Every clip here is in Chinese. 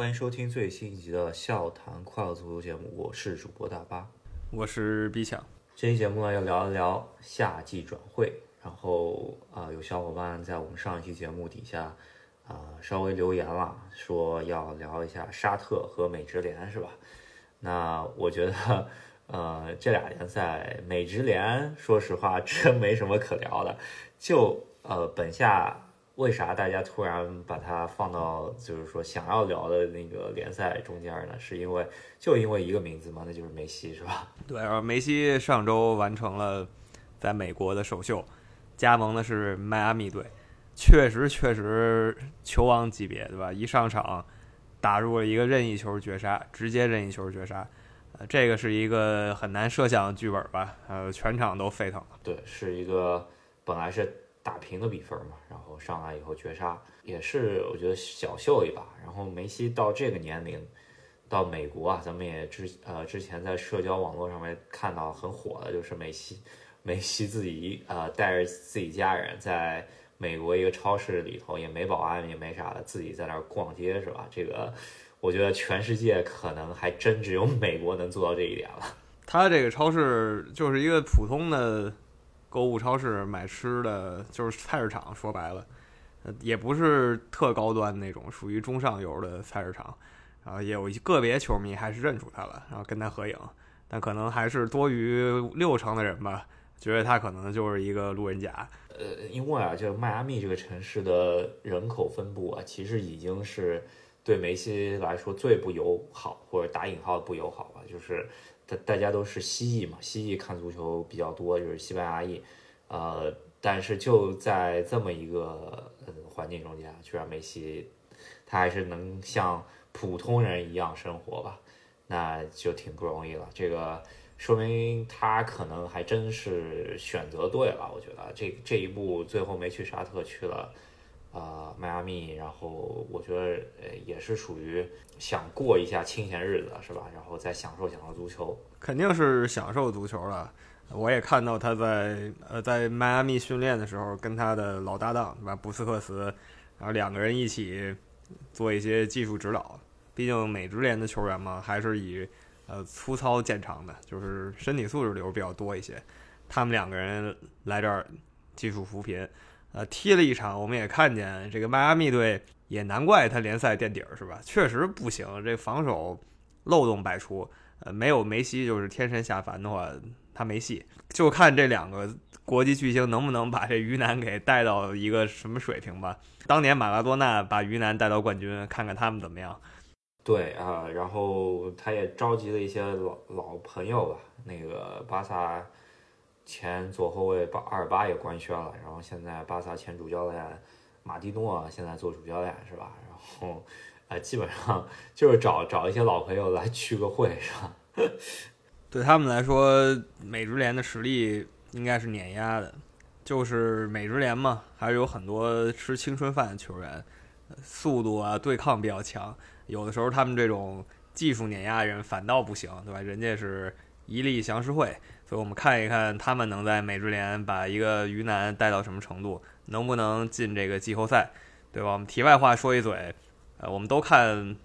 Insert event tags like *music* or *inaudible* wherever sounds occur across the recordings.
欢迎收听最新一集的《笑谈快乐足球》节目，我是主播大巴，我是 B 强。这期节目呢，要聊一聊夏季转会。然后啊，有小伙伴在我们上一期节目底下啊稍微留言了，说要聊一下沙特和美职联，是吧？那我觉得，呃，这俩联赛，美职联，说实话真没什么可聊的。就呃，本夏为啥大家突然把它放到就是说想要聊的那个联赛中间呢？是因为就因为一个名字嘛，那就是梅西，是吧？*laughs* 对，梅西上周完成了在美国的首秀。加盟的是迈阿密队，确实确实球王级别，对吧？一上场打入了一个任意球绝杀，直接任意球绝杀，呃，这个是一个很难设想的剧本吧？呃，全场都沸腾了。对，是一个本来是打平的比分嘛，然后上来以后绝杀，也是我觉得小秀一把。然后梅西到这个年龄到美国啊，咱们也之呃之前在社交网络上面看到很火的就是梅西。梅西自己呃带着自己家人在美国一个超市里头，也没保安也没啥的，自己在那儿逛街是吧？这个我觉得全世界可能还真只有美国能做到这一点了。*laughs* 他这个超市就是一个普通的购物超市，买吃的就是菜市场，说白了，呃，也不是特高端那种，属于中上游的菜市场。然后也有个别球迷还是认出他了，然后跟他合影，但可能还是多于六成的人吧。觉得他可能就是一个路人甲，呃，因为啊，就迈阿密这个城市的人口分布啊，其实已经是对梅西来说最不友好，或者打引号的不友好吧。就是大大家都是西裔嘛，西裔看足球比较多，就是西班牙裔，呃，但是就在这么一个呃环境中间，居然梅西他还是能像普通人一样生活吧，那就挺不容易了。这个。说明他可能还真是选择对了，我觉得这这一步最后没去沙特，去了啊迈阿密，然后我觉得呃也是属于想过一下清闲日子是吧？然后再享受享受足球，肯定是享受足球了。我也看到他在呃在迈阿密训练的时候，跟他的老搭档对吧布斯克茨，然后两个人一起做一些技术指导。毕竟美职联的球员嘛，还是以。呃，粗糙见长的，就是身体素质流比较多一些。他们两个人来这儿技术扶贫，呃，踢了一场，我们也看见这个迈阿密队，也难怪他联赛垫底儿是吧？确实不行，这防守漏洞百出。呃，没有梅西就是天神下凡的话，他没戏。就看这两个国际巨星能不能把这鱼腩给带到一个什么水平吧。当年马拉多纳把鱼腩带到冠军，看看他们怎么样。对啊，然后他也召集了一些老老朋友吧，那个巴萨前左后卫巴阿尔巴也官宣了，然后现在巴萨前主教练马蒂诺现在做主教练是吧？然后呃，基本上就是找找一些老朋友来聚个会是吧？*laughs* 对他们来说，美职联的实力应该是碾压的，就是美职联嘛，还是有很多吃青春饭的球员，速度啊，对抗比较强。有的时候他们这种技术碾压人反倒不行，对吧？人家是一力降十会，所以我们看一看他们能在美职联把一个鱼腩带到什么程度，能不能进这个季后赛，对吧？我们题外话说一嘴，呃，我们都看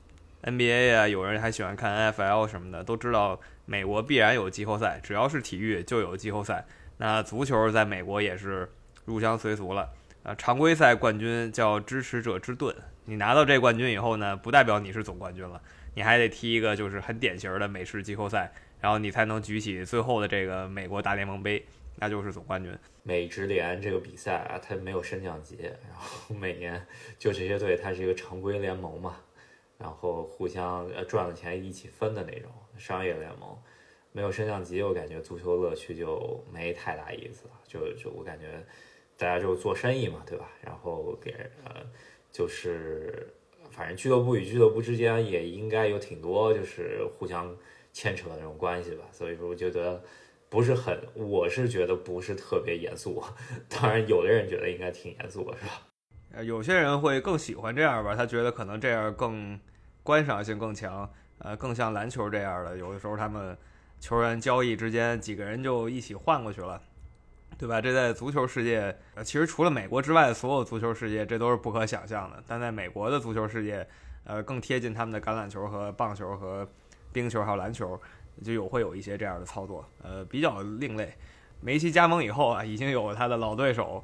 NBA 啊，有人还喜欢看 NFL 什么的，都知道美国必然有季后赛，只要是体育就有季后赛。那足球在美国也是入乡随俗了，啊，常规赛冠军叫支持者之盾。你拿到这冠军以后呢，不代表你是总冠军了，你还得踢一个就是很典型的美式季后赛，然后你才能举起最后的这个美国大联盟杯，那就是总冠军。美职联这个比赛啊，它没有升降级，然后每年就这些队，它是一个常规联盟嘛，然后互相呃赚了钱一起分的那种商业联盟，没有升降级，我感觉足球乐趣就没太大意思了，就就我感觉大家就做生意嘛，对吧？然后给呃。就是，反正俱乐部与俱乐部之间也应该有挺多就是互相牵扯的那种关系吧，所以说我觉得不是很，我是觉得不是特别严肃。当然，有的人觉得应该挺严肃的，是吧？呃，有些人会更喜欢这样吧，他觉得可能这样更观赏性更强，呃，更像篮球这样的。有的时候他们球员交易之间几个人就一起换过去了。对吧？这在足球世界，呃，其实除了美国之外的所有足球世界，这都是不可想象的。但在美国的足球世界，呃，更贴近他们的橄榄球和棒球和冰球还有篮球，就有会有一些这样的操作，呃，比较另类。梅西加盟以后啊，已经有他的老对手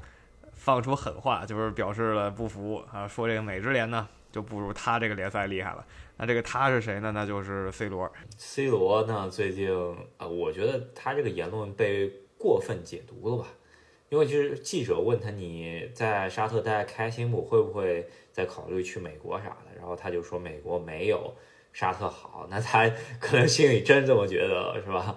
放出狠话，就是表示了不服啊，说这个美职联呢就不如他这个联赛厉害了。那这个他是谁呢？那就是 C 罗。C 罗呢，最近啊，我觉得他这个言论被过分解读了吧？因为就是记者问他你在沙特待开心不？会不会再考虑去美国啥的？然后他就说美国没有沙特好。那他可能心里真这么觉得，是吧？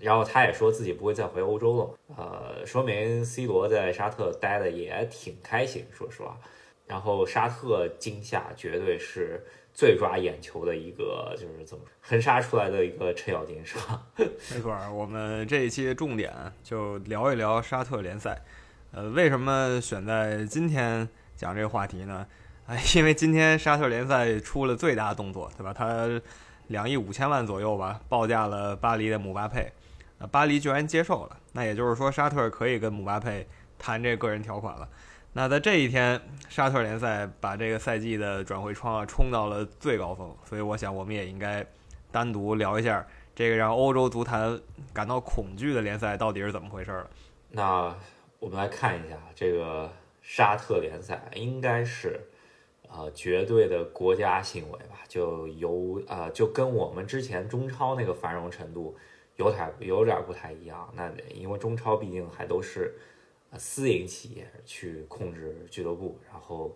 然后他也说自己不会再回欧洲了，呃，说明 C 罗在沙特待的也挺开心，说实话。然后沙特今夏绝对是最抓眼球的一个，就是怎么横杀出来的一个程咬金，是吧？*laughs* 没错，我们这一期重点就聊一聊沙特联赛。呃，为什么选在今天讲这个话题呢？哎，因为今天沙特联赛出了最大动作，对吧？他两亿五千万左右吧，报价了巴黎的姆巴佩。巴黎居然接受了，那也就是说沙特可以跟姆巴佩谈这个人条款了。那在这一天，沙特联赛把这个赛季的转会窗啊冲到了最高峰，所以我想我们也应该单独聊一下这个让欧洲足坛感到恐惧的联赛到底是怎么回事了。那我们来看一下这个沙特联赛，应该是呃绝对的国家行为吧？就由啊就跟我们之前中超那个繁荣程度。有点有点不太一样，那因为中超毕竟还都是私营企业去控制俱乐部，然后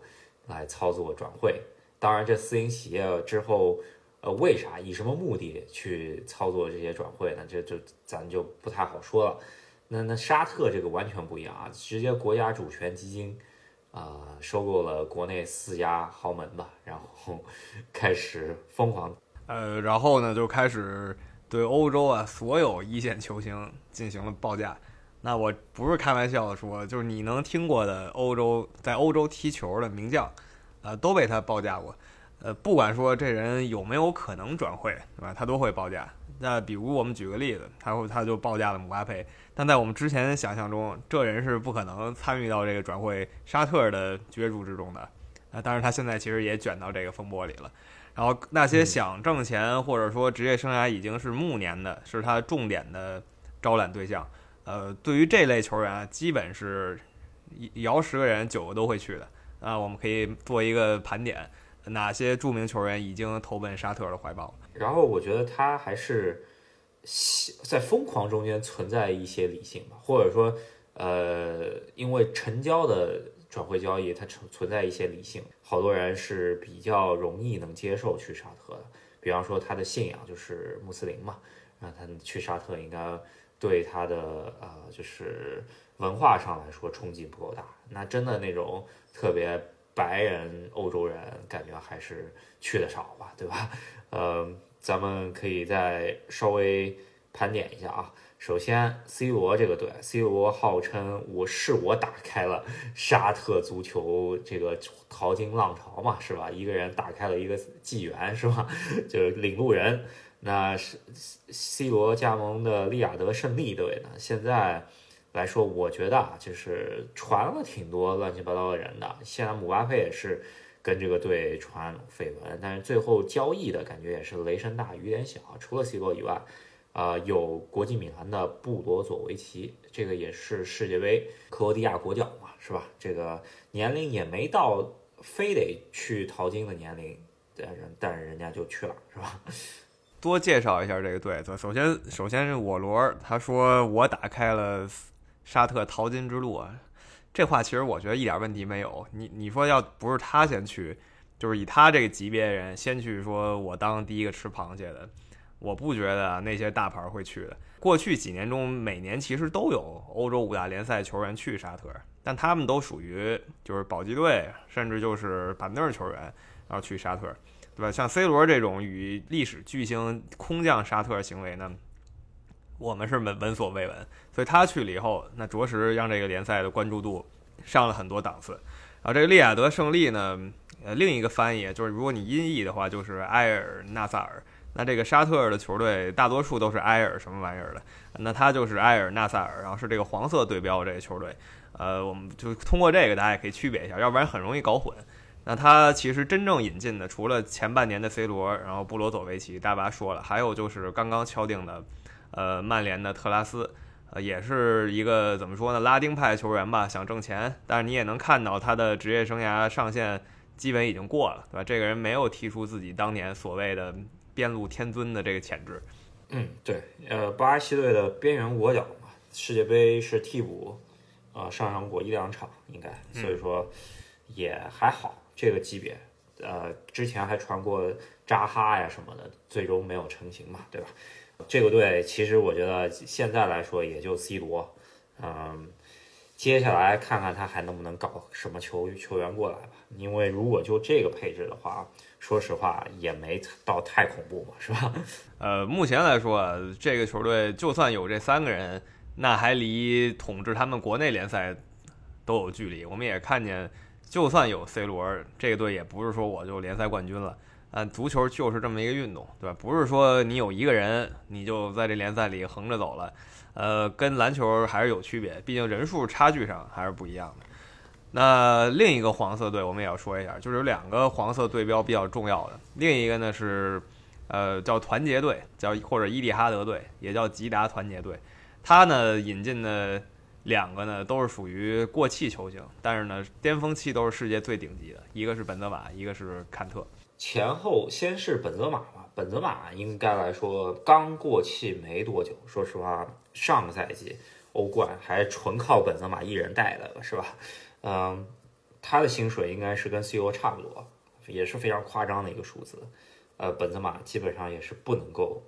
来操作转会。当然，这私营企业之后，呃，为啥以什么目的去操作这些转会呢？这这咱就不太好说了。那那沙特这个完全不一样啊，直接国家主权基金啊收购了国内四家豪门吧，然后 *laughs* 开始疯狂，呃，然后呢就开始。对欧洲啊，所有一线球星进行了报价，那我不是开玩笑的说，就是你能听过的欧洲在欧洲踢球的名将，呃，都被他报价过，呃，不管说这人有没有可能转会，对吧？他都会报价。那比如我们举个例子，他会他就报价了姆巴佩，但在我们之前想象中，这人是不可能参与到这个转会沙特的角逐之中的，啊，当然他现在其实也卷到这个风波里了。然后那些想挣钱或者说职业生涯已经是暮年的，是他重点的招揽对象。呃，对于这类球员，基本是摇十个人九个都会去的。啊，我们可以做一个盘点，哪些著名球员已经投奔沙特的怀抱。然后我觉得他还是在疯狂中间存在一些理性吧，或者说，呃，因为成交的。转会交易它存存在一些理性，好多人是比较容易能接受去沙特的。比方说他的信仰就是穆斯林嘛，那他去沙特应该对他的呃就是文化上来说冲击不够大。那真的那种特别白人欧洲人，感觉还是去的少吧，对吧？呃，咱们可以再稍微盘点一下啊。首先，C 罗这个队，C 罗号称我是我打开了沙特足球这个淘金浪潮嘛，是吧？一个人打开了一个纪元，是吧？*laughs* 就是领路人。那是 C 罗加盟的利雅得胜利队呢？现在来说，我觉得啊，就是传了挺多乱七八糟的人的。现在姆巴佩也是跟这个队传绯闻，但是最后交易的感觉也是雷声大雨点小，除了 C 罗以外。啊，有国际米兰的布罗佐维奇，这个也是世界杯克罗地亚国脚嘛，是吧？这个年龄也没到非得去淘金的年龄，但是但是人家就去了，是吧？*laughs* 多介绍一下这个队。首先，首先是我罗，他说我打开了沙特淘金之路啊，这话其实我觉得一点问题没有。你你说要不是他先去，就是以他这个级别人先去，说我当第一个吃螃蟹的。我不觉得那些大牌会去的。过去几年中，每年其实都有欧洲五大联赛球员去沙特，但他们都属于就是保级队，甚至就是板凳球员，然后去沙特，对吧？像 C 罗这种与历史巨星空降沙特行为呢，我们是闻闻所未闻。所以他去了以后，那着实让这个联赛的关注度上了很多档次。然后这个利雅得胜利呢，呃，另一个翻译就是如果你音译的话，就是埃尔纳萨尔。那这个沙特的球队大多数都是埃尔什么玩意儿的，那他就是埃尔纳萨尔，然后是这个黄色对标这个球队，呃，我们就通过这个大家也可以区别一下，要不然很容易搞混。那他其实真正引进的，除了前半年的 C 罗，然后布罗佐维奇，大巴说了，还有就是刚刚敲定的，呃，曼联的特拉斯，呃，也是一个怎么说呢，拉丁派球员吧，想挣钱，但是你也能看到他的职业生涯上限基本已经过了，对吧？这个人没有提出自己当年所谓的边路天尊的这个潜质。嗯，对，呃，巴西队的边缘国脚嘛，世界杯是替补，呃，上场过一两场应该，所以说也还好。这个级别，呃，之前还传过扎哈呀什么的，最终没有成型嘛，对吧？这个队其实我觉得现在来说也就 C 罗，嗯，接下来看看他还能不能搞什么球球员过来吧。因为如果就这个配置的话，说实话也没到太恐怖嘛，是吧？*laughs* 呃，目前来说，这个球队就算有这三个人，那还离统治他们国内联赛都有距离。我们也看见。就算有 C 罗，这个队也不是说我就联赛冠军了。嗯，足球就是这么一个运动，对吧？不是说你有一个人你就在这联赛里横着走了。呃，跟篮球还是有区别，毕竟人数差距上还是不一样的。那另一个黄色队我们也要说一下，就是有两个黄色队标比较重要的。另一个呢是，呃，叫团结队，叫或者伊蒂哈德队，也叫吉达团结队。他呢引进的。两个呢都是属于过气球星，但是呢巅峰期都是世界最顶级的，一个是本泽马，一个是坎特。前后先是本泽马吧，本泽马应该来说刚过气没多久。说实话，上个赛季欧冠还纯靠本泽马一人带的，是吧？嗯，他的薪水应该是跟 C 罗差不多，也是非常夸张的一个数字。呃，本泽马基本上也是不能够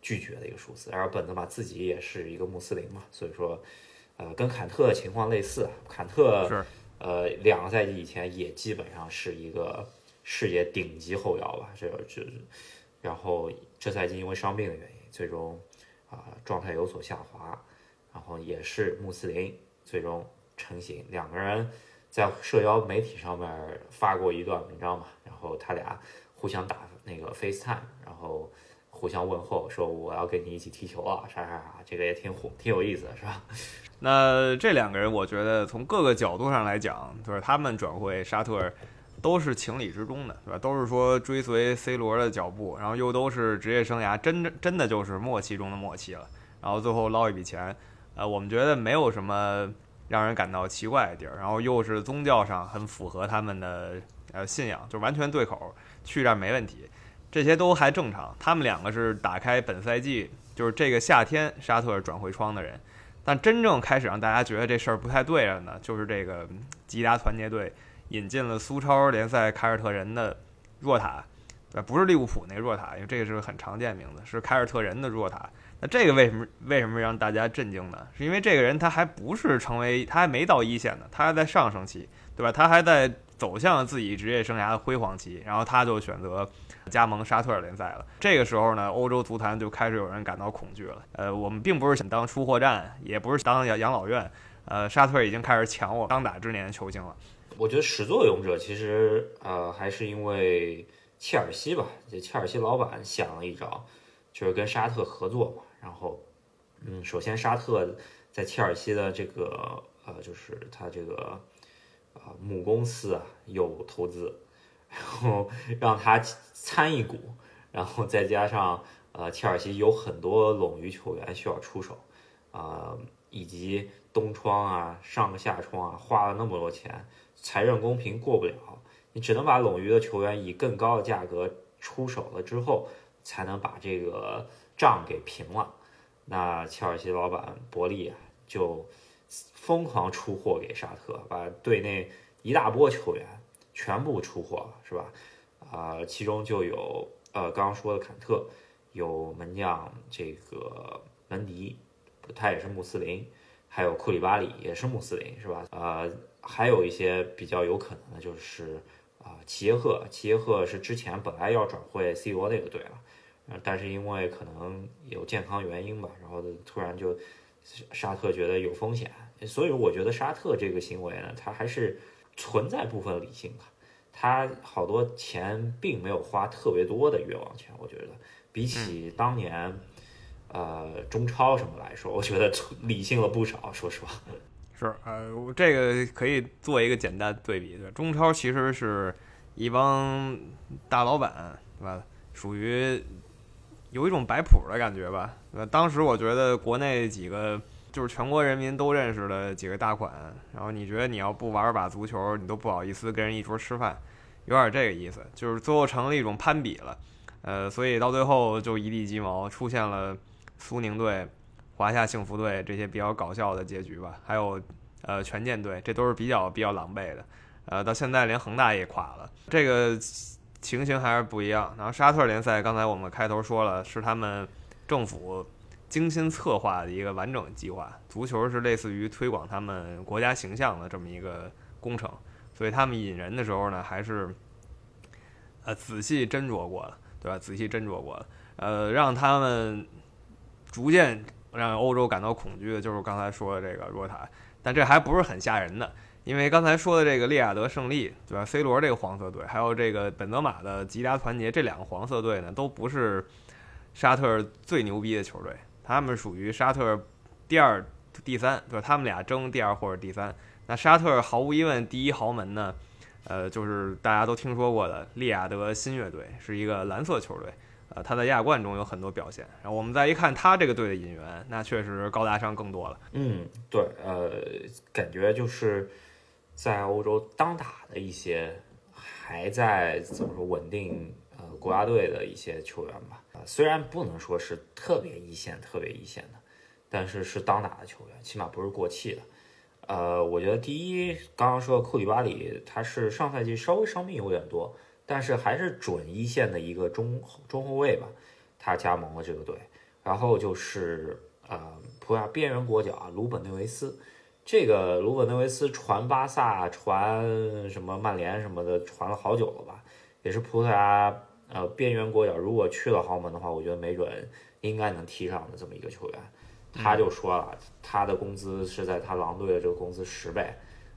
拒绝的一个数字，然后本泽马自己也是一个穆斯林嘛，所以说。呃，跟坎特的情况类似，坎特是呃两个赛季以前也基本上是一个世界顶级后腰吧，这这，然后这赛季因为伤病的原因，最终啊状态有所下滑，然后也是穆斯林最终成型，两个人在社交媒体上面发过一段文章嘛，然后他俩互相打那个 FaceTime，然后互相问候，说我要跟你一起踢球啊，啥啥啥，这个也挺火，挺有意思的，是吧？*laughs* 那这两个人，我觉得从各个角度上来讲，就是他们转会沙特，都是情理之中的，对吧？都是说追随 C 罗的脚步，然后又都是职业生涯真真的就是默契中的默契了，然后最后捞一笔钱，呃，我们觉得没有什么让人感到奇怪的地儿，然后又是宗教上很符合他们的呃信仰，就完全对口，去这儿没问题，这些都还正常。他们两个是打开本赛季就是这个夏天沙特转会窗的人。但真正开始让大家觉得这事儿不太对了呢，就是这个吉达团结队引进了苏超联赛凯尔特人的若塔，呃，不是利物浦那个若塔，因为这个是个很常见名字，是凯尔特人的若塔。那这个为什么为什么让大家震惊呢？是因为这个人他还不是成为，他还没到一线呢，他还在上升期，对吧？他还在走向自己职业生涯的辉煌期，然后他就选择。加盟沙特联赛了，这个时候呢，欧洲足坛就开始有人感到恐惧了。呃，我们并不是想当出货站，也不是当养养老院，呃，沙特已经开始抢我当打之年的球星了。我觉得始作俑者其实呃还是因为切尔西吧，这切尔西老板想了一招，就是跟沙特合作嘛。然后，嗯，首先沙特在切尔西的这个呃，就是他这个啊母公司啊有投资。然后让他参一股，然后再加上呃，切尔西有很多冗余球员需要出手，啊，以及东窗啊、上下窗啊，花了那么多钱，财政公平过不了，你只能把冗余的球员以更高的价格出手了之后，才能把这个账给平了。那切尔西老板伯利啊，就疯狂出货给沙特，把队内一大波球员。全部出货了，是吧？啊，其中就有呃刚刚说的坎特，有门将这个门迪，他也是穆斯林，还有库里巴里也是穆斯林，是吧？呃，还有一些比较有可能的就是啊齐耶赫，齐耶赫是之前本来要转会 C 罗那个队了，但是因为可能有健康原因吧，然后突然就沙特觉得有风险，所以我觉得沙特这个行为呢，他还是。存在部分理性吧，他好多钱并没有花特别多的冤枉钱，我觉得比起当年，呃中超什么来说，我觉得理性了不少。说实话，是呃，这个可以做一个简单对比，对中超其实是一帮大老板，对吧？属于有一种摆谱的感觉吧。呃，当时我觉得国内几个就是全国人民都认识的几个大款，然后你觉得你要不玩把足球，你都不好意思跟人一桌吃饭，有点这个意思，就是最后成了一种攀比了。呃，所以到最后就一地鸡毛，出现了苏宁队、华夏幸福队这些比较搞笑的结局吧。还有呃权健队，这都是比较比较狼狈的。呃，到现在连恒大也垮了，这个情形还是不一样。然后沙特联赛，刚才我们开头说了，是他们政府精心策划的一个完整计划。足球是类似于推广他们国家形象的这么一个工程，所以他们引人的时候呢，还是呃仔细斟酌过了，对吧？仔细斟酌过了，呃，让他们逐渐让欧洲感到恐惧的，就是刚才说的这个若塔，但这还不是很吓人的。因为刚才说的这个利亚德胜利，对吧？C 罗这个黄色队，还有这个本泽马的吉达团结，这两个黄色队呢，都不是沙特最牛逼的球队，他们属于沙特第二、第三，对吧？他们俩争第二或者第三。那沙特毫无疑问第一豪门呢，呃，就是大家都听说过的利亚德新月队，是一个蓝色球队，呃，他在亚冠中有很多表现。然后我们再一看他这个队的引援，那确实高大上更多了。嗯，对，呃，感觉就是。在欧洲当打的一些还在怎么说稳定呃国家队的一些球员吧，啊虽然不能说是特别一线特别一线的，但是是当打的球员，起码不是过气的。呃，我觉得第一刚刚说的库里巴里，他是上赛季稍微伤病有点多，但是还是准一线的一个中中后卫吧，他加盟了这个队。然后就是呃葡萄牙边缘国脚啊鲁本内维斯。这个卢本内维斯传巴萨、传什么曼联什么的，传了好久了吧？也是葡萄牙呃边缘国脚，如果去了豪门的话，我觉得没准应该能踢上的这么一个球员。他就说了，他的工资是在他狼队的这个工资十倍，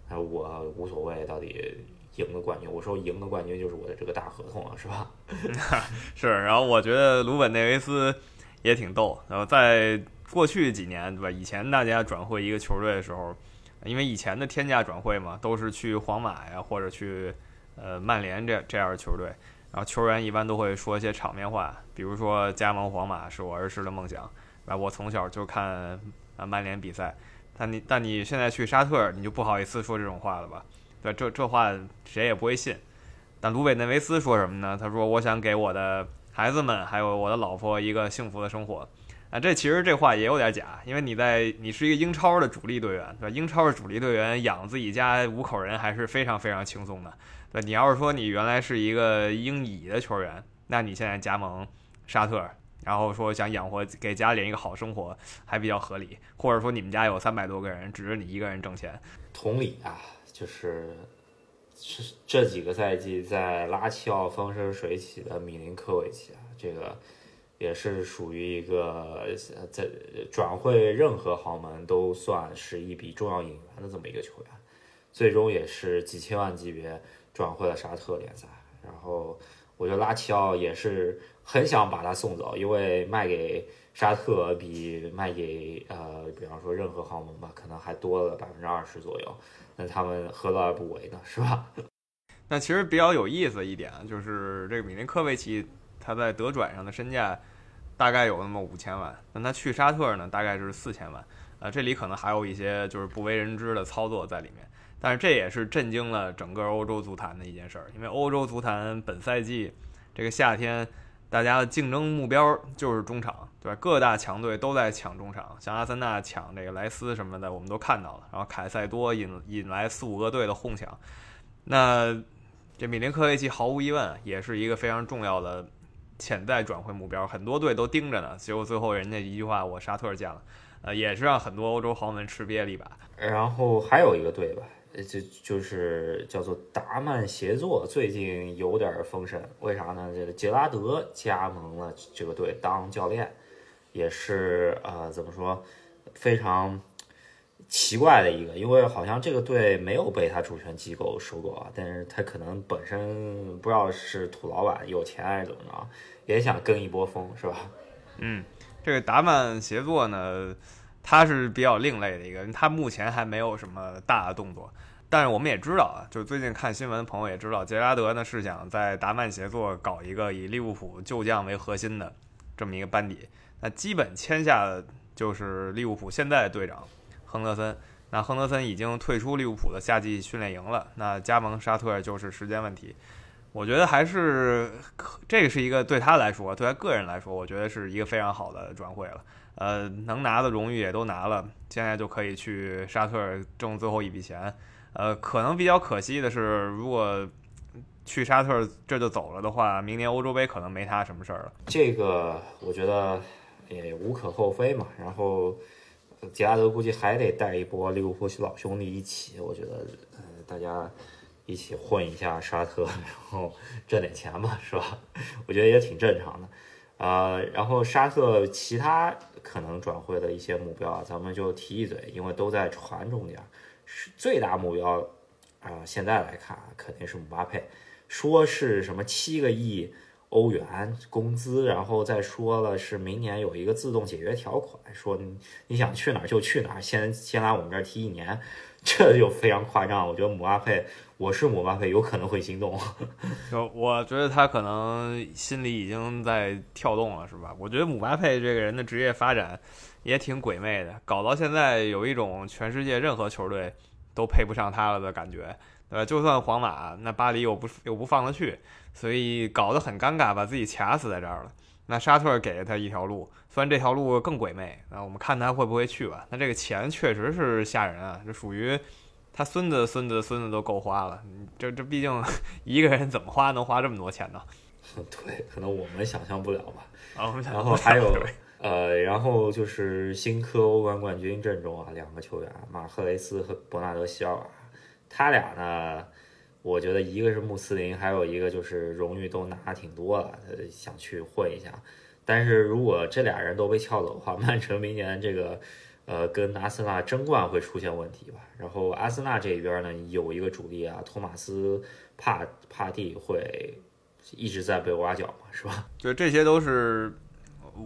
我无所谓，到底赢的冠军，我说赢的冠军就是我的这个大合同了，是吧？*laughs* 是。然后我觉得卢本内维斯也挺逗，然后在。过去几年，对吧？以前大家转会一个球队的时候，因为以前的天价转会嘛，都是去皇马呀，或者去呃曼联这这样的球队，然后球员一般都会说一些场面话，比如说加盟皇马是我儿时的梦想，啊，我从小就看啊曼联比赛。但你但你现在去沙特，你就不好意思说这种话了吧？对，这这话谁也不会信。但卢贝内维斯说什么呢？他说：“我想给我的孩子们还有我的老婆一个幸福的生活。”啊，这其实这话也有点假，因为你在你是一个英超的主力队员，对吧？英超的主力队员养自己家五口人还是非常非常轻松的，对你要是说你原来是一个英乙的球员，那你现在加盟沙特，然后说想养活给家里人一个好生活，还比较合理。或者说你们家有三百多个人，只是你一个人挣钱。同理啊，就是是这几个赛季在拉齐奥风生水起的米林科维奇啊，这个。也是属于一个在转会任何豪门都算是一笔重要引援的这么一个球员，最终也是几千万级别转会了沙特联赛。然后我觉得拉齐奥也是很想把他送走，因为卖给沙特比卖给呃，比方说任何豪门吧，可能还多了百分之二十左右。那他们何乐而不为呢？是吧？*laughs* 那其实比较有意思一点啊就是这个米林科维奇他在德转上的身价。大概有那么五千万，那他去沙特呢，大概就是四千万，呃，这里可能还有一些就是不为人知的操作在里面，但是这也是震惊了整个欧洲足坛的一件事儿，因为欧洲足坛本赛季这个夏天，大家的竞争目标就是中场，对吧？各大强队都在抢中场，像阿森纳抢这个莱斯什么的，我们都看到了，然后凯塞多引引来四五个队的哄抢，那这米林科维奇毫无疑问也是一个非常重要的。潜在转会目标，很多队都盯着呢。结果最后人家一句话，我沙特见了，呃，也是让很多欧洲豪门吃瘪了一把。然后还有一个队吧，就就是叫做达曼协作，最近有点风声。为啥呢？这个杰拉德加盟了这个队当教练，也是呃，怎么说，非常。奇怪的一个，因为好像这个队没有被他主权机构收购啊，但是他可能本身不知道是土老板有钱还是怎么着，也想跟一波风，是吧？嗯，这个达曼协作呢，他是比较另类的一个，他目前还没有什么大的动作。但是我们也知道啊，就最近看新闻的，朋友也知道，杰拉德呢是想在达曼协作搞一个以利物浦旧将为核心的这么一个班底。那基本签下的就是利物浦现在的队长亨德森。那亨德森已经退出利物浦的夏季训练营了，那加盟沙特就是时间问题。我觉得还是这个是一个对他来说，对他个人来说，我觉得是一个非常好的转会了。呃，能拿的荣誉也都拿了，现在就可以去沙特挣最后一笔钱。呃，可能比较可惜的是，如果去沙特这就走了的话，明年欧洲杯可能没他什么事儿了。这个我觉得也无可厚非嘛。然后杰拉德估计还得带一波利物浦老兄弟一起，我觉得呃大家一起混一下沙特，然后挣点钱嘛，是吧？我觉得也挺正常的。呃，然后沙特其他可能转会的一些目标啊，咱们就提一嘴，因为都在传中间。是最大目标啊，现在来看啊肯定是姆巴佩，说是什么七个亿欧元工资，然后再说了是明年有一个自动解约条款，说你想去哪儿就去哪儿，先先来我们这儿踢一年，*laughs* 这就非常夸张。我觉得姆巴佩。我是姆巴佩，有可能会心动。*laughs* 就我觉得他可能心里已经在跳动了，是吧？我觉得姆巴佩这个人的职业发展也挺鬼魅的，搞到现在有一种全世界任何球队都配不上他了的感觉，对吧？就算皇马，那巴黎又不又不放得去，所以搞得很尴尬，把自己卡死在这儿了。那沙特给了他一条路，虽然这条路更鬼魅，那我们看他会不会去吧。那这个钱确实是吓人啊，这属于。他孙子、孙子、孙子都够花了，这这毕竟 *laughs* 一个人怎么花能花这么多钱呢？*laughs* 对，可能我们想象不了吧。然后还有呃，然后就是新科欧冠冠军阵中啊，两个球员马赫雷斯和伯纳德希尔瓦，他俩呢，我觉得一个是穆斯林，还有一个就是荣誉都拿挺多了，想去混一下。但是如果这俩人都被撬走的话，曼城明年这个。呃，跟阿森纳争冠会出现问题吧？然后阿森纳这边呢，有一个主力啊，托马斯帕帕蒂会一直在被挖角嘛，是吧？*laughs* 就这些都是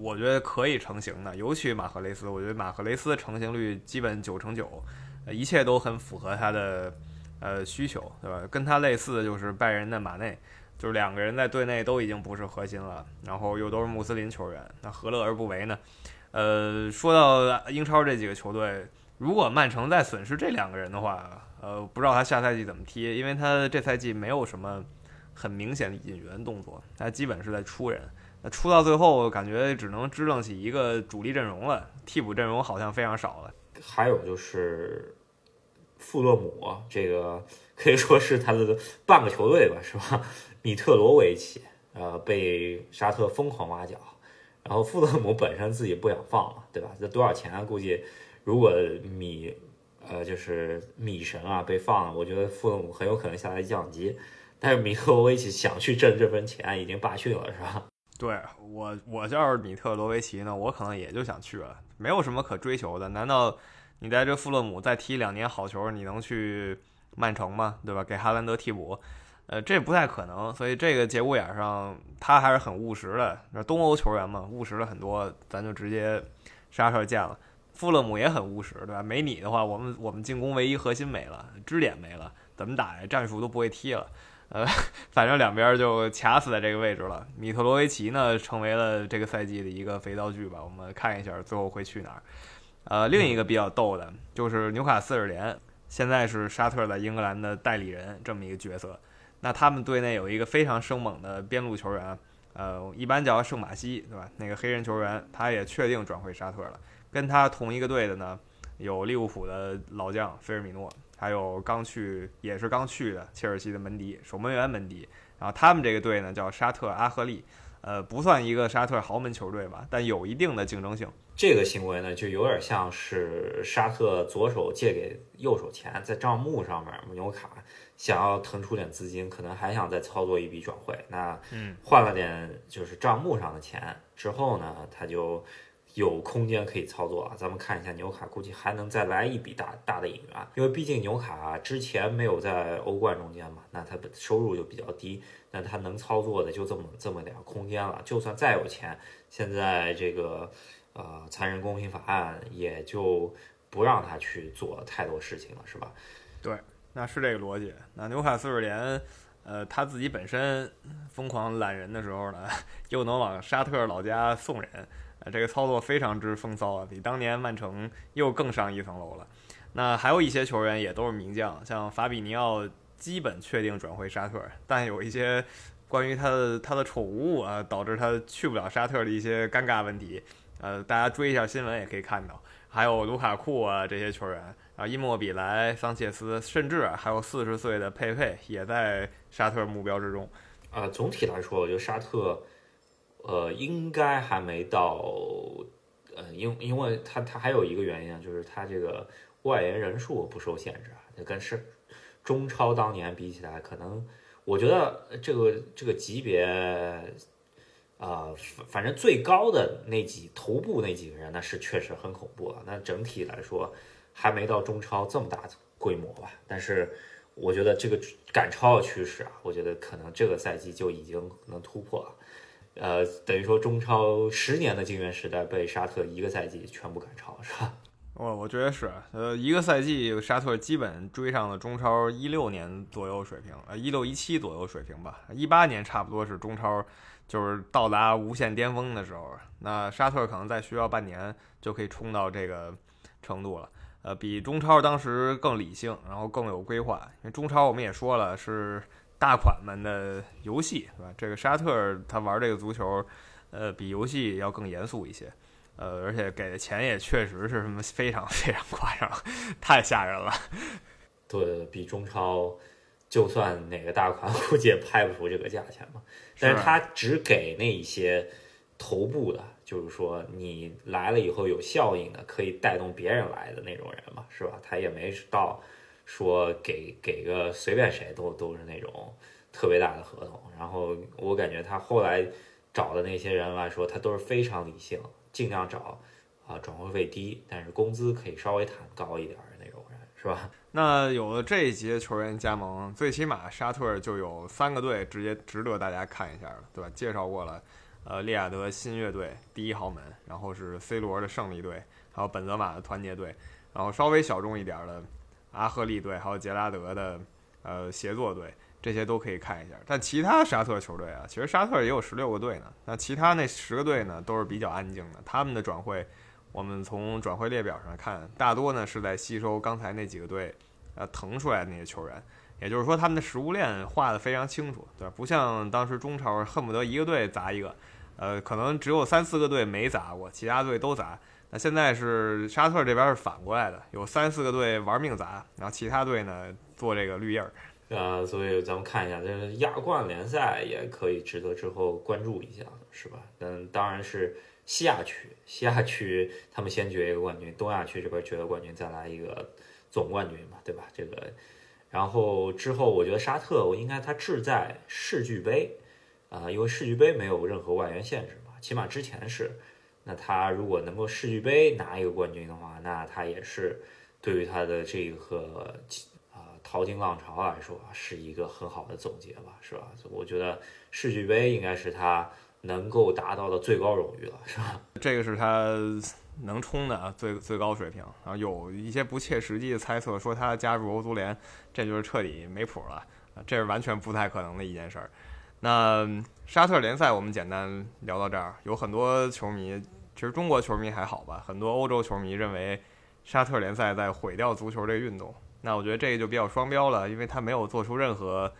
我觉得可以成型的，尤其马赫雷斯，我觉得马赫雷斯的成型率基本九成九，一切都很符合他的呃需求，对吧？跟他类似的就是拜仁的马内，就是两个人在队内都已经不是核心了，然后又都是穆斯林球员，那何乐而不为呢？呃，说到英超这几个球队，如果曼城再损失这两个人的话，呃，不知道他下赛季怎么踢，因为他这赛季没有什么很明显的引援动作，他基本是在出人，那出到最后感觉只能支棱起一个主力阵容了，替补阵容好像非常少了。还有就是富勒姆，这个可以说是他的半个球队吧，是吧？米特罗维奇，呃，被沙特疯狂挖角。然后富勒姆本身自己不想放嘛，对吧？这多少钱啊？估计如果米，呃，就是米神啊被放了，我觉得富勒姆很有可能下来降级。但是米特罗维奇想去挣这份钱已经罢训了，是吧？*laughs* 对我，我要是米特罗维奇呢，我可能也就想去了，没有什么可追求的。难道你在这富勒姆再踢两年好球，你能去曼城吗？对吧？给哈兰德替补？呃，这不太可能，所以这个节骨眼上，他还是很务实的。那东欧球员嘛，务实了很多，咱就直接沙特见了。富勒姆也很务实，对吧？没你的话，我们我们进攻唯一核心没了，支点没了，怎么打呀？战术都不会踢了。呃，*laughs* 反正两边就卡死在这个位置了。米特罗维奇呢，成为了这个赛季的一个肥皂剧吧。我们看一下最后会去哪儿。呃，另一个比较逗的就是纽卡斯尔联，现在是沙特在英格兰的代理人这么一个角色。那他们队内有一个非常生猛的边路球员，呃，一般叫圣马西，对吧？那个黑人球员，他也确定转会沙特了。跟他同一个队的呢，有利物浦的老将菲尔米诺，还有刚去也是刚去的切尔西的门迪，守门员门迪。然后他们这个队呢叫沙特阿赫利，呃，不算一个沙特豪门球队吧，但有一定的竞争性。这个行为呢，就有点像是沙特左手借给右手钱，在账目上面纽卡。想要腾出点资金，可能还想再操作一笔转会，那换了点就是账目上的钱之后呢，他就有空间可以操作了。咱们看一下纽卡，估计还能再来一笔大大的引援，因为毕竟纽卡之前没有在欧冠中间嘛，那他的收入就比较低，那他能操作的就这么这么点空间了。就算再有钱，现在这个呃残忍公平法案也就不让他去做太多事情了，是吧？对。那是这个逻辑。那纽卡斯尔联，呃，他自己本身疯狂揽人的时候呢，又能往沙特老家送人，呃，这个操作非常之风骚啊，比当年曼城又更上一层楼了。那还有一些球员也都是名将，像法比尼奥基本确定转会沙特，但有一些关于他的他的宠物啊，导致他去不了沙特的一些尴尬问题，呃，大家追一下新闻也可以看到。还有卢卡库啊这些球员啊，伊莫比莱、桑切斯，甚至还有四十岁的佩佩也在沙特目标之中。啊，总体来说，我觉得沙特，呃，应该还没到，呃，因因为他他还有一个原因啊，就是他这个外援人数不受限制啊，跟是中超当年比起来，可能我觉得这个这个级别。啊，反反正最高的那几头部那几个人，那是确实很恐怖了。那整体来说，还没到中超这么大规模吧。但是，我觉得这个赶超的趋势啊，我觉得可能这个赛季就已经能突破了。呃，等于说中超十年的金元时代被沙特一个赛季全部赶超，是吧？*laughs* 我我觉得是，呃，一个赛季沙特基本追上了中超一六年左右水平，呃，一六一七左右水平吧。一八年差不多是中超。就是到达无限巅峰的时候，那沙特可能再需要半年就可以冲到这个程度了。呃，比中超当时更理性，然后更有规划。因为中超我们也说了是大款们的游戏，是吧？这个沙特他玩这个足球，呃，比游戏要更严肃一些。呃，而且给的钱也确实是什么非常 *laughs* 非常夸张，太吓人了。对比中超。就算哪个大款，*laughs* 估计也拍不出这个价钱嘛。但是他只给那一些头部的，就是说你来了以后有效应的，可以带动别人来的那种人嘛，是吧？他也没到说给给个随便谁都都是那种特别大的合同。然后我感觉他后来找的那些人来说，他都是非常理性，尽量找啊转会费低，但是工资可以稍微谈高一点的那种人，是吧？那有了这一级球员加盟，最起码沙特就有三个队直接值得大家看一下了，对吧？介绍过了，呃，利亚德新乐队第一豪门，然后是 C 罗的胜利队，还有本泽马的团结队，然后稍微小众一点的阿赫利队，还有杰拉德的呃协作队，这些都可以看一下。但其他沙特球队啊，其实沙特也有十六个队呢，那其他那十个队呢都是比较安静的，他们的转会。我们从转会列表上看，大多呢是在吸收刚才那几个队，呃，腾出来的那些球员。也就是说，他们的食物链画得非常清楚，对吧？不像当时中超恨不得一个队砸一个，呃，可能只有三四个队没砸过，其他队都砸。那现在是沙特这边是反过来的，有三四个队玩命砸，然后其他队呢做这个绿叶儿。呃，所以咱们看一下，这个亚冠联赛也可以值得之后关注一下，是吧？嗯，当然是。西亚区，西亚区他们先决一个冠军，东亚区这边决个冠军，再来一个总冠军嘛，对吧？这个，然后之后我觉得沙特，我应该他志在世俱杯，啊，因为世俱杯没有任何外援限制嘛，起码之前是。那他如果能够世俱杯拿一个冠军的话，那他也是对于他的这个啊淘金浪潮来说是一个很好的总结吧，是吧？我觉得世俱杯应该是他。能够达到的最高荣誉了，是吧？*laughs* 这个是他能冲的最最高水平。然后有一些不切实际的猜测说他加入欧足联，这就是彻底没谱了。这是完全不太可能的一件事儿。那沙特联赛我们简单聊到这儿。有很多球迷，其实中国球迷还好吧？很多欧洲球迷认为沙特联赛在毁掉足球这个运动。那我觉得这个就比较双标了，因为他没有做出任何。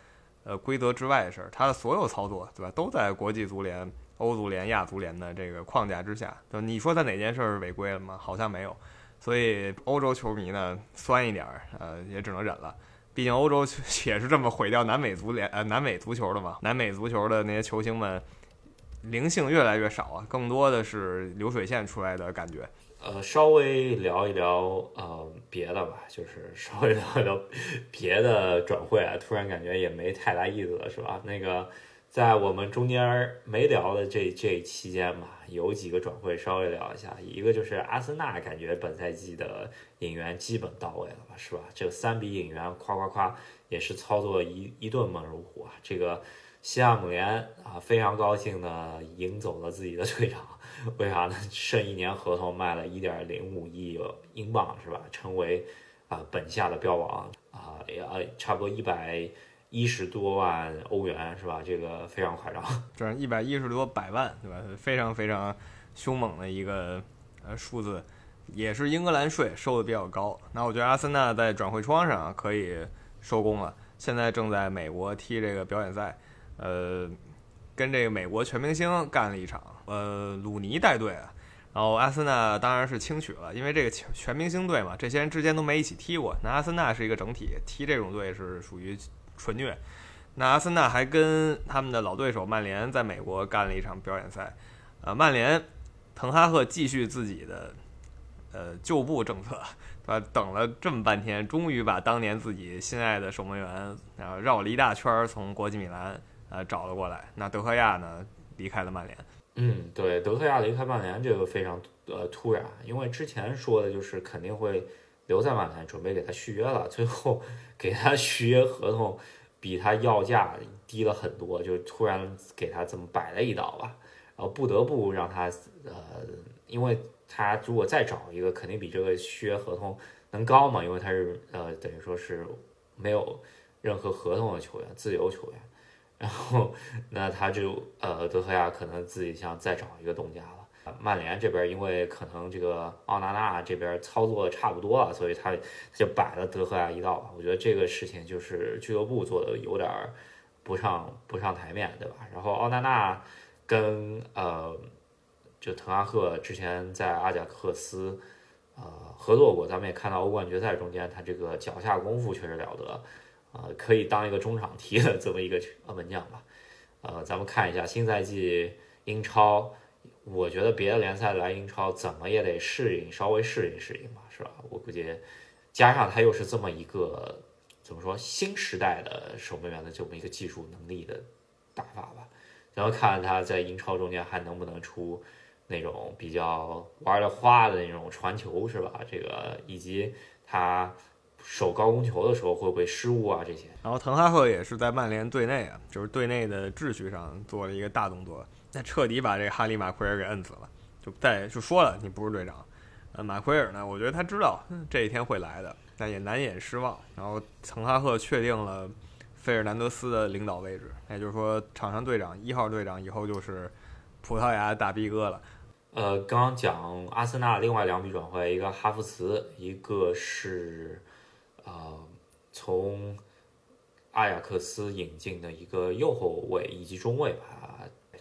呃，规则之外的事儿，他的所有操作，对吧，都在国际足联、欧足联、亚足联的这个框架之下。就你说他哪件事儿违规了吗？好像没有。所以欧洲球迷呢，酸一点儿，呃，也只能忍了。毕竟欧洲 *laughs* 也是这么毁掉南美足联、呃南美足球的嘛。南美足球的那些球星们，灵性越来越少啊，更多的是流水线出来的感觉。呃，稍微聊一聊呃别的吧，就是稍微聊一聊别的转会啊，突然感觉也没太大意思了，是吧？那个在我们中间没聊的这这期间吧，有几个转会稍微聊一下，一个就是阿森纳，感觉本赛季的引援基本到位了吧，是吧？这三笔引援夸夸夸也是操作一一顿猛如虎啊，这个西汉姆联啊非常高兴的迎走了自己的队长。为啥呢？剩一年合同卖了一点零五亿英镑，是吧？成为啊本夏的标王啊，也差不多一百一十多万欧元是吧？这个非常夸张，这一百一十多百万对吧？非常非常凶猛的一个呃数字，也是英格兰税收的比较高。那我觉得阿森纳在转会窗上可以收工了，现在正在美国踢这个表演赛，呃，跟这个美国全明星干了一场，呃，鲁尼带队啊。然后阿森纳当然是轻取了，因为这个全明星队嘛，这些人之间都没一起踢过。那阿森纳是一个整体，踢这种队是属于纯虐。那阿森纳还跟他们的老对手曼联在美国干了一场表演赛。呃，曼联滕哈赫继续自己的呃旧部政策，对吧？等了这么半天，终于把当年自己心爱的守门员，然后绕了一大圈从国际米兰呃找了过来。那德赫亚呢离开了曼联。嗯，对，德赫亚离开曼联这个非常呃突然，因为之前说的就是肯定会留在曼联，准备给他续约了，最后 *laughs* 给他续约合同比他要价低了很多，就突然给他这么摆了一刀吧，然后不得不让他呃，因为他如果再找一个，肯定比这个续约合同能高嘛，因为他是呃等于说是没有任何合同的球员，自由球员。然后，那他就呃，德赫亚可能自己想再找一个东家了。曼联这边因为可能这个奥纳纳这边操作差不多了，所以他他就摆了德赫亚一道。我觉得这个事情就是俱乐部做的有点不上不上台面对吧？然后奥纳纳跟呃，就滕哈赫之前在阿贾克斯呃合作过，咱们也看到欧冠决赛中间他这个脚下功夫确实了得。呃，可以当一个中场踢的这么一个门将吧。呃，咱们看一下新赛季英超，我觉得别的联赛来英超怎么也得适应，稍微适应适应吧，是吧？我估计加上他又是这么一个怎么说新时代的守门员的这么一个技术能力的打法吧，然后看他在英超中间还能不能出那种比较玩的花的那种传球，是吧？这个以及他。守高空球的时候会不会失误啊？这些。然后滕哈赫也是在曼联队内啊，就是队内的秩序上做了一个大动作，他彻底把这个哈利马奎尔给摁死了，就再就说了你不是队长。呃，马奎尔呢，我觉得他知道这一天会来的，但也难掩失望。然后滕哈赫确定了费尔南德斯的领导位置，也就是说场上队长一号队长以后就是葡萄牙大逼哥了。呃，刚刚讲阿森纳另外两笔转会，一个哈弗茨，一个是。呃，从阿贾克斯引进的一个右后卫以及中卫吧，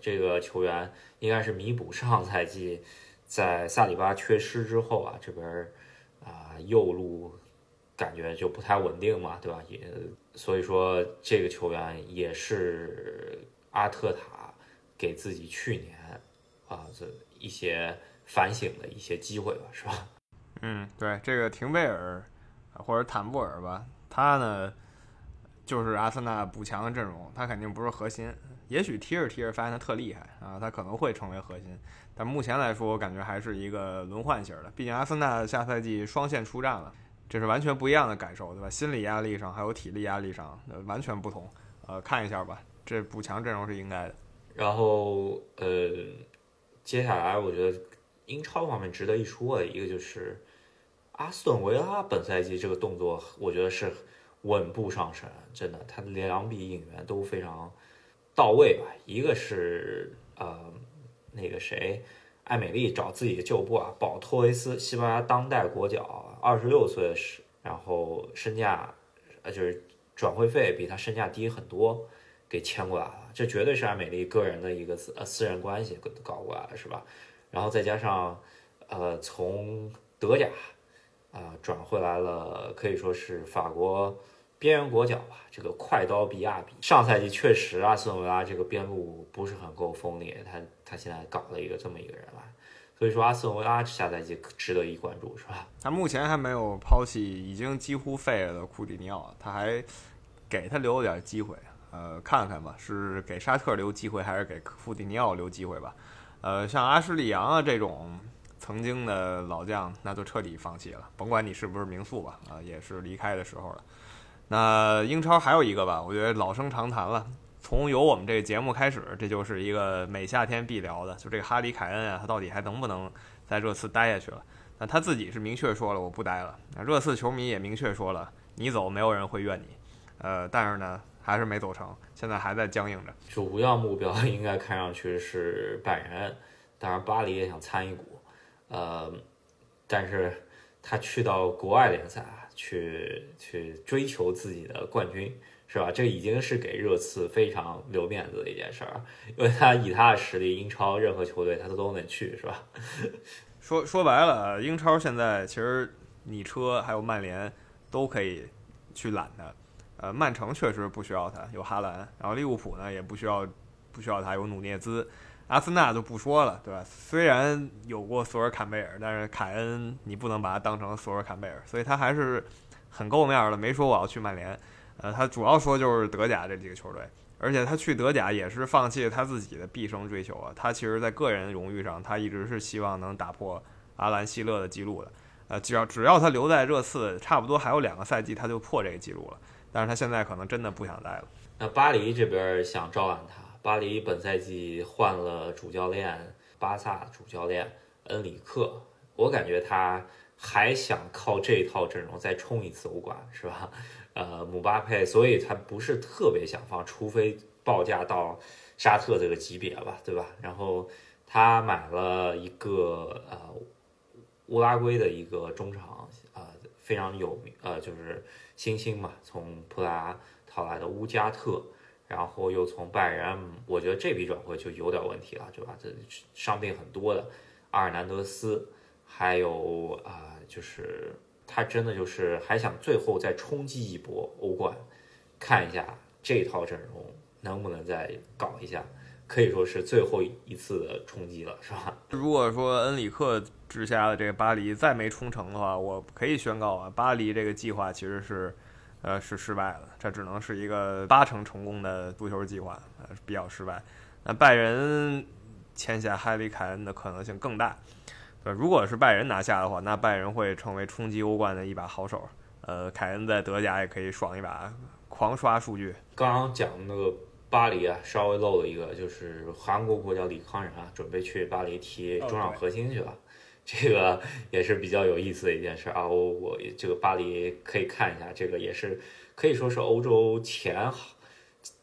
这个球员应该是弥补上赛季在萨里巴缺失之后啊，这边啊右路感觉就不太稳定嘛，对吧？也所以说这个球员也是阿特塔给自己去年啊这一些反省的一些机会吧，是吧？嗯，对，这个廷贝尔。或者坦布尔吧，他呢就是阿森纳补强的阵容，他肯定不是核心。也许踢着踢着发现他特厉害啊，他可能会成为核心。但目前来说，我感觉还是一个轮换型的。毕竟阿森纳下赛季双线出战了，这是完全不一样的感受，对吧？心理压力上还有体力压力上，完全不同。呃，看一下吧，这补强阵容是应该的。然后呃，接下来我觉得英超方面值得一说的一个就是。阿斯顿维拉本赛季这个动作，我觉得是稳步上升，真的，他的两笔引援都非常到位吧。一个是呃，那个谁，艾美丽找自己的旧部啊，保托维斯，西班牙当代国脚，二十六岁是，然后身价呃就是转会费比他身价低很多，给签过来了，这绝对是艾美丽个人的一个私呃私人关系搞过来的，是吧？然后再加上呃，从德甲。啊，转回来了，可以说是法国边缘国脚吧。这个快刀比亚比，上赛季确实阿斯顿维拉这个边路不是很够锋利，他他现在搞了一个这么一个人来，所以说阿斯顿维拉下赛季值得一关注，是吧？他目前还没有抛弃已经几乎废了的库蒂尼奥，他还给他留了点机会，呃，看看吧，是给沙特留机会还是给库蒂尼奥留机会吧？呃，像阿什利杨啊这种。曾经的老将，那就彻底放弃了，甭管你是不是名宿吧，啊，也是离开的时候了。那英超还有一个吧，我觉得老生常谈了，从有我们这个节目开始，这就是一个每夏天必聊的，就这个哈里凯恩啊，他到底还能不能在热刺待下去了？那他自己是明确说了，我不待了。那热刺球迷也明确说了，你走没有人会怨你。呃，但是呢，还是没走成，现在还在僵硬着。主要目标应该看上去是拜仁，当然巴黎也想参一股，呃，但是他去到国外联赛，去去追求自己的冠军，是吧？这已经是给热刺非常留面子的一件事儿，因为他以他的实力，英超任何球队他都都能去，是吧？*laughs* 说说白了，英超现在其实你车还有曼联都可以去揽他。呃，曼城确实不需要他，有哈兰，然后利物浦呢也不需要，不需要他，有努涅兹，阿森纳就不说了，对吧？虽然有过索尔坎贝尔，但是凯恩你不能把他当成索尔坎贝尔，所以他还是很够面的，没说我要去曼联。呃，他主要说就是德甲这几个球队，而且他去德甲也是放弃了他自己的毕生追求啊。他其实在个人荣誉上，他一直是希望能打破阿兰希勒的记录的。呃，只要只要他留在热刺，差不多还有两个赛季，他就破这个记录了。但是他现在可能真的不想待了。那巴黎这边想招揽他，巴黎本赛季换了主教练，巴萨主教练恩里克，我感觉他还想靠这套阵容再冲一次欧冠，是吧？呃，姆巴佩，所以他不是特别想放，除非报价到沙特这个级别吧，对吧？然后他买了一个呃乌拉圭的一个中场，呃，非常有名，呃，就是。新星嘛，从葡萄牙淘来的乌加特，然后又从拜仁，我觉得这笔转会就有点问题了，对吧？这伤病很多的阿尔南德斯，还有啊，就是他真的就是还想最后再冲击一波欧冠，看一下这套阵容能不能再搞一下，可以说是最后一次的冲击了，是吧？*laughs* 如果说恩里克。之下的这个巴黎再没冲成的话，我可以宣告啊，巴黎这个计划其实是，呃，是失败了。这只能是一个八成成功的足球计划，呃，比较失败。那拜仁签下哈里凯恩的可能性更大。呃，如果是拜仁拿下的话，那拜仁会成为冲击欧冠的一把好手。呃，凯恩在德甲也可以爽一把，狂刷数据。刚刚讲那个巴黎啊，稍微漏了一个，就是韩国国脚李康仁啊，准备去巴黎踢中场核心去了。这个也是比较有意思的一件事啊！我我这个巴黎可以看一下，这个也是可以说是欧洲前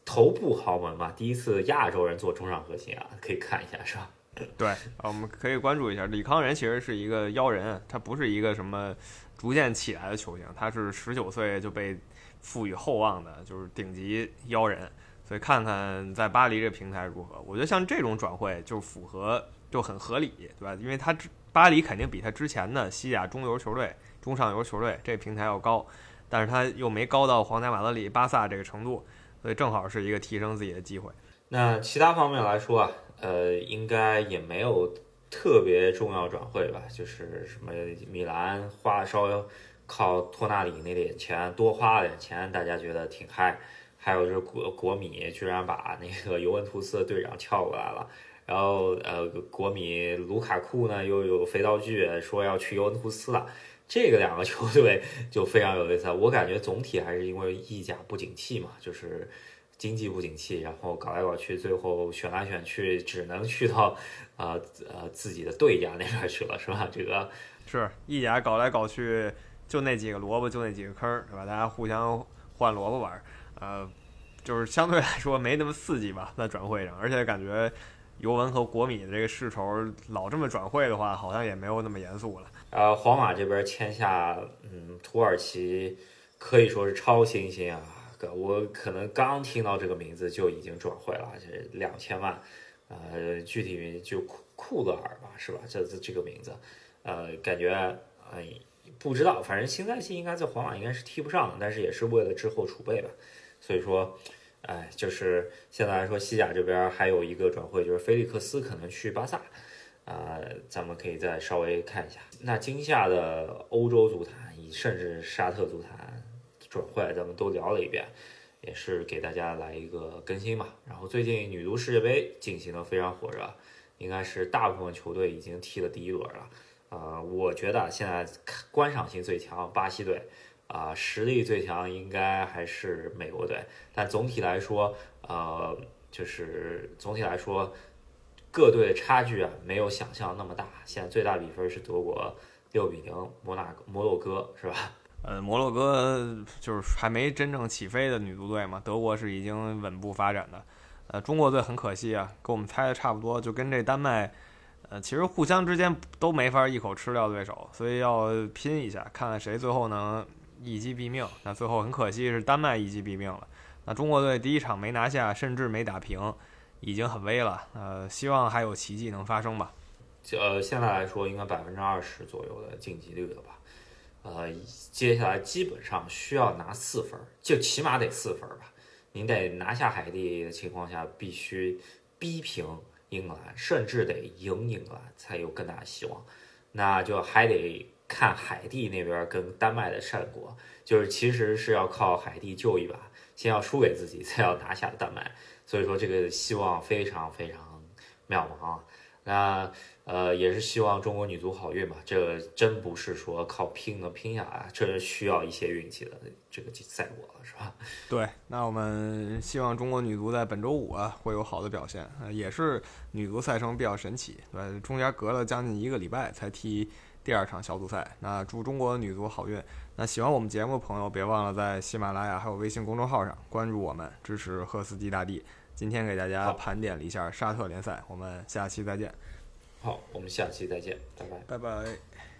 头部豪门嘛，第一次亚洲人做中场核心啊，可以看一下是吧？*laughs* 对，我们可以关注一下李康仁，其实是一个妖人，他不是一个什么逐渐起来的球星，他是十九岁就被赋予厚望的，就是顶级妖人，所以看看在巴黎这平台如何？我觉得像这种转会就符合就很合理，对吧？因为他巴黎肯定比他之前的西甲中游球队、中上游球队这平台要高，但是他又没高到皇家马德里、巴萨这个程度，所以正好是一个提升自己的机会。那其他方面来说啊，呃，应该也没有特别重要转会吧？就是什么米兰花稍微靠托纳里那点钱多花了点钱，大家觉得挺嗨。还有就是国国米居然把那个尤文图斯的队长撬过来了。然后，呃，国米卢卡库呢又有肥皂剧，说要去尤文图斯了。这个两个球队就非常有意思。我感觉总体还是因为意甲不景气嘛，就是经济不景气，然后搞来搞去，最后选来选去，只能去到啊呃自己的对家那边去了，是吧？这个是意甲搞来搞去，就那几个萝卜，就那几个坑，是吧？大家互相换萝卜玩，呃，就是相对来说没那么刺激吧，在转会上，而且感觉。尤文和国米的这个世仇老这么转会的话，好像也没有那么严肃了。呃，皇马这边签下，嗯，土耳其可以说是超新星啊！我可能刚听到这个名字就已经转会了，这两千万，呃，具体名就库库勒尔吧，是吧？这这这个名字，呃，感觉哎不知道，反正新赛季应该在皇马应该是踢不上，但是也是为了之后储备吧。所以说。哎，就是现在来说，西甲这边还有一个转会，就是菲利克斯可能去巴萨，啊，咱们可以再稍微看一下。那今夏的欧洲足坛，以甚至沙特足坛转会，咱们都聊了一遍，也是给大家来一个更新嘛。然后最近女足世界杯进行的非常火热，应该是大部分球队已经踢了第一轮了。呃，我觉得现在观赏性最强，巴西队。啊，实力最强应该还是美国队，但总体来说，呃，就是总体来说，各队差距啊没有想象那么大。现在最大比分是德国六比零摩纳摩洛哥，是吧？呃，摩洛哥就是还没真正起飞的女足队嘛，德国是已经稳步发展的。呃，中国队很可惜啊，跟我们猜的差不多，就跟这丹麦，呃，其实互相之间都没法一口吃掉对手，所以要拼一下，看看谁最后能一击毙命。那最后很可惜是丹麦一击毙命了。那中国队第一场没拿下，甚至没打平，已经很危了。呃，希望还有奇迹能发生吧。呃，现在来说应该百分之二十左右的晋级率了吧？呃，接下来基本上需要拿四分，就起码得四分吧。您得拿下海地的情况下，必须逼平英格兰，甚至得赢英格兰才有更大的希望。那就还得看海地那边跟丹麦的战果，就是其实是要靠海地救一把，先要输给自己，再要拿下丹麦。所以说这个希望非常非常渺茫。那呃，也是希望中国女足好运吧。这真不是说靠拼能拼下来，这需要一些运气的这个赛果了，是吧？对，那我们希望中国女足在本周五啊会有好的表现。也是女足赛程比较神奇，对，中间隔了将近一个礼拜才踢第二场小组赛。那祝中国女足好运。那喜欢我们节目的朋友，别忘了在喜马拉雅还有微信公众号上关注我们，支持赫斯基大帝。今天给大家盘点了一下沙特联赛，我们下期再见。好，我们下期再见，拜拜，拜拜。